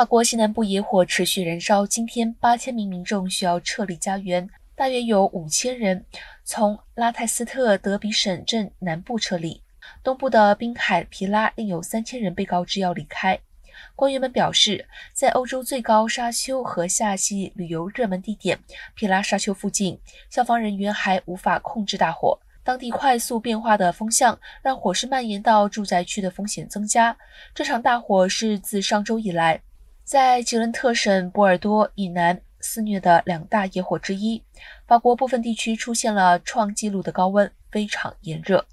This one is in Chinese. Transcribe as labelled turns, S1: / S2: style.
S1: 法国西南部野火持续燃烧，今天八千名民众需要撤离家园，大约有五千人从拉泰斯特德比省镇南部撤离。东部的滨海皮拉另有三千人被告知要离开。官员们表示，在欧洲最高沙丘和夏季旅游热门地点皮拉沙丘附近，消防人员还无法控制大火。当地快速变化的风向让火势蔓延到住宅区的风险增加。这场大火是自上周以来在吉伦特省波尔多以南肆虐的两大野火之一。法国部分地区出现了创纪录的高温，非常炎热。